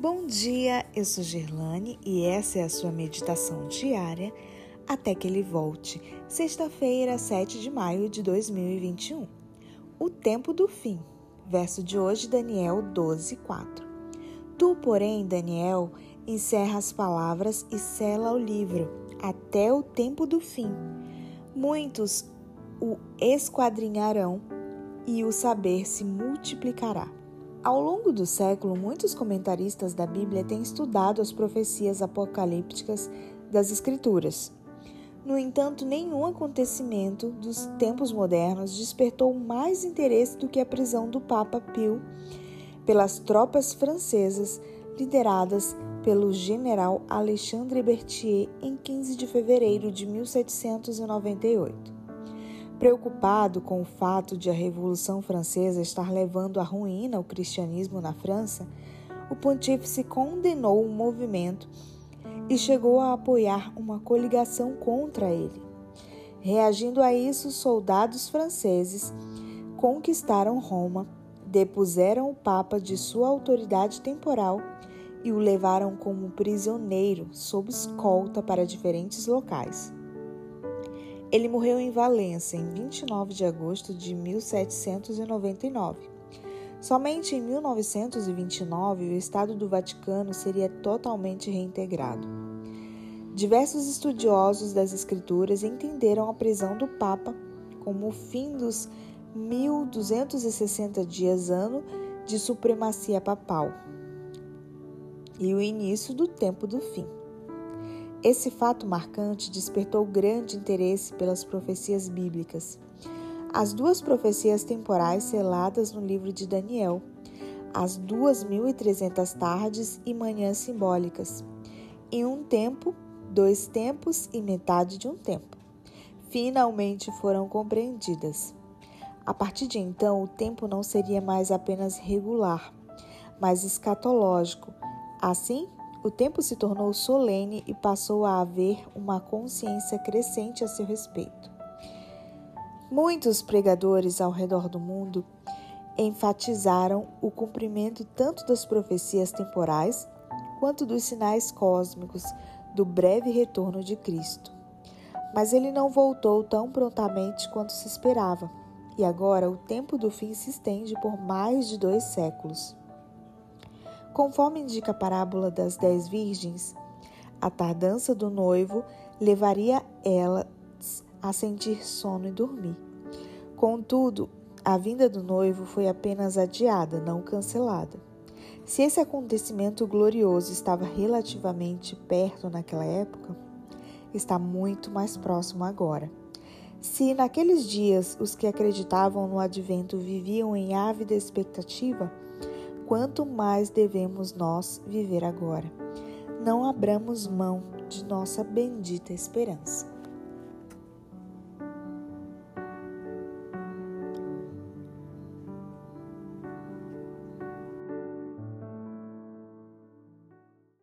Bom dia, eu sou Gerlane e essa é a sua meditação diária até que ele volte, sexta-feira, 7 de maio de 2021. O tempo do fim. Verso de hoje, Daniel 12, 4. Tu, porém, Daniel, encerra as palavras e sela o livro até o tempo do fim. Muitos o esquadrinharão e o saber se multiplicará. Ao longo do século, muitos comentaristas da Bíblia têm estudado as profecias apocalípticas das Escrituras. No entanto, nenhum acontecimento dos tempos modernos despertou mais interesse do que a prisão do Papa Pio pelas tropas francesas lideradas pelo general Alexandre Berthier em 15 de fevereiro de 1798. Preocupado com o fato de a Revolução Francesa estar levando à ruína o cristianismo na França, o pontífice condenou o movimento e chegou a apoiar uma coligação contra ele. Reagindo a isso, soldados franceses conquistaram Roma, depuseram o Papa de sua autoridade temporal e o levaram como prisioneiro sob escolta para diferentes locais. Ele morreu em Valença em 29 de agosto de 1799. Somente em 1929 o Estado do Vaticano seria totalmente reintegrado. Diversos estudiosos das Escrituras entenderam a prisão do Papa como o fim dos 1260 dias ano de supremacia papal e o início do tempo do fim. Esse fato marcante despertou grande interesse pelas profecias bíblicas. As duas profecias temporais seladas no livro de Daniel, as 2.300 tardes e manhãs simbólicas, em um tempo, dois tempos e metade de um tempo, finalmente foram compreendidas. A partir de então, o tempo não seria mais apenas regular, mas escatológico. Assim, o tempo se tornou solene e passou a haver uma consciência crescente a seu respeito. Muitos pregadores ao redor do mundo enfatizaram o cumprimento tanto das profecias temporais quanto dos sinais cósmicos do breve retorno de Cristo. Mas ele não voltou tão prontamente quanto se esperava, e agora o tempo do fim se estende por mais de dois séculos. Conforme indica a parábola das dez virgens, a tardança do noivo levaria elas a sentir sono e dormir. Contudo, a vinda do noivo foi apenas adiada, não cancelada. Se esse acontecimento glorioso estava relativamente perto naquela época, está muito mais próximo agora. Se naqueles dias os que acreditavam no advento viviam em ávida expectativa, quanto mais devemos nós viver agora. Não abramos mão de nossa bendita esperança.